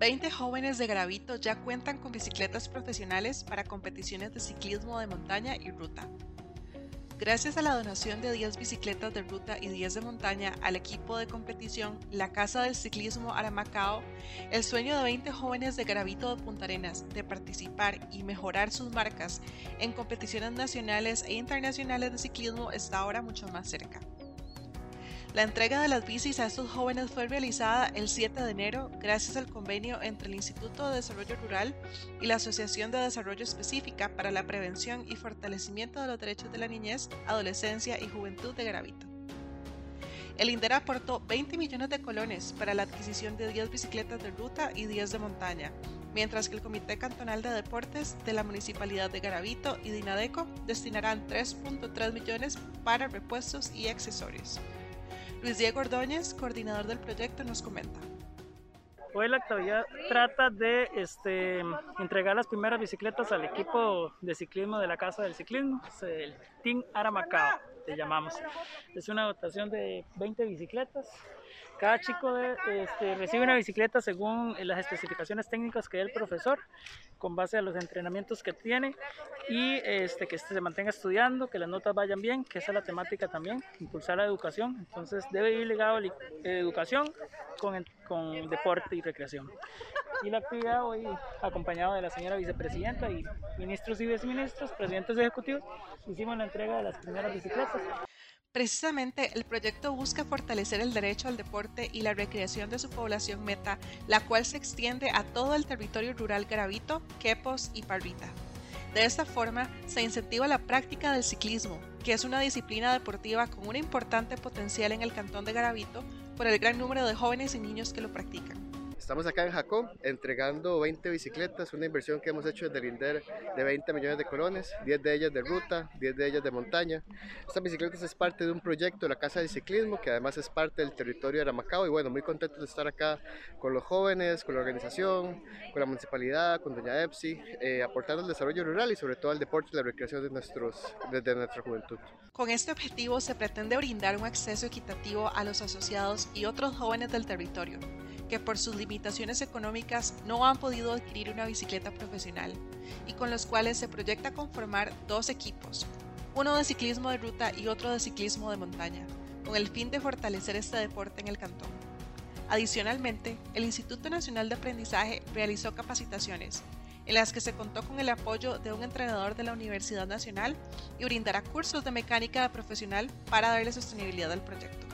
20 jóvenes de Gravito ya cuentan con bicicletas profesionales para competiciones de ciclismo de montaña y ruta. Gracias a la donación de 10 bicicletas de ruta y 10 de montaña al equipo de competición La Casa del Ciclismo Aramacao, el sueño de 20 jóvenes de Gravito de Punta Arenas de participar y mejorar sus marcas en competiciones nacionales e internacionales de ciclismo está ahora mucho más cerca. La entrega de las bicis a estos jóvenes fue realizada el 7 de enero gracias al convenio entre el Instituto de Desarrollo Rural y la Asociación de Desarrollo Específica para la Prevención y Fortalecimiento de los Derechos de la Niñez, Adolescencia y Juventud de Gravito. El INDER aportó 20 millones de colones para la adquisición de 10 bicicletas de ruta y 10 de montaña, mientras que el Comité Cantonal de Deportes de la Municipalidad de Garavito y Dinadeco destinarán 3.3 millones para repuestos y accesorios. Luis Diego Ordóñez, coordinador del proyecto, nos comenta. Hoy la actividad trata de este, entregar las primeras bicicletas al equipo de ciclismo de la Casa del Ciclismo, el Team Aramacao, te llamamos. Es una dotación de 20 bicicletas cada chico este, recibe una bicicleta según las especificaciones técnicas que dé el profesor, con base a los entrenamientos que tiene y este, que se mantenga estudiando, que las notas vayan bien, que esa es la temática también, impulsar la educación. Entonces debe ir ligado a la educación con, con deporte y recreación. Y la actividad hoy acompañado de la señora vicepresidenta y ministros y viceministros, presidentes ejecutivos, hicimos la entrega de las primeras bicicletas. Precisamente, el proyecto busca fortalecer el derecho al deporte y la recreación de su población meta, la cual se extiende a todo el territorio rural Garavito, Quepos y Parvita. De esta forma, se incentiva la práctica del ciclismo, que es una disciplina deportiva con un importante potencial en el cantón de Garavito por el gran número de jóvenes y niños que lo practican. Estamos acá en Jacó entregando 20 bicicletas, una inversión que hemos hecho desde el INDER de 20 millones de colones, 10 de ellas de ruta, 10 de ellas de montaña. Estas bicicletas es parte de un proyecto de la Casa de Ciclismo, que además es parte del territorio de Aramacao y bueno, muy contentos de estar acá con los jóvenes, con la organización, con la municipalidad, con Doña Epsi, eh, aportando al desarrollo rural y sobre todo al deporte y la recreación de nuestros, desde nuestra juventud. Con este objetivo se pretende brindar un acceso equitativo a los asociados y otros jóvenes del territorio que por sus limitaciones económicas no han podido adquirir una bicicleta profesional y con los cuales se proyecta conformar dos equipos, uno de ciclismo de ruta y otro de ciclismo de montaña, con el fin de fortalecer este deporte en el cantón. Adicionalmente, el Instituto Nacional de Aprendizaje realizó capacitaciones en las que se contó con el apoyo de un entrenador de la Universidad Nacional y brindará cursos de mecánica profesional para darle sostenibilidad al proyecto.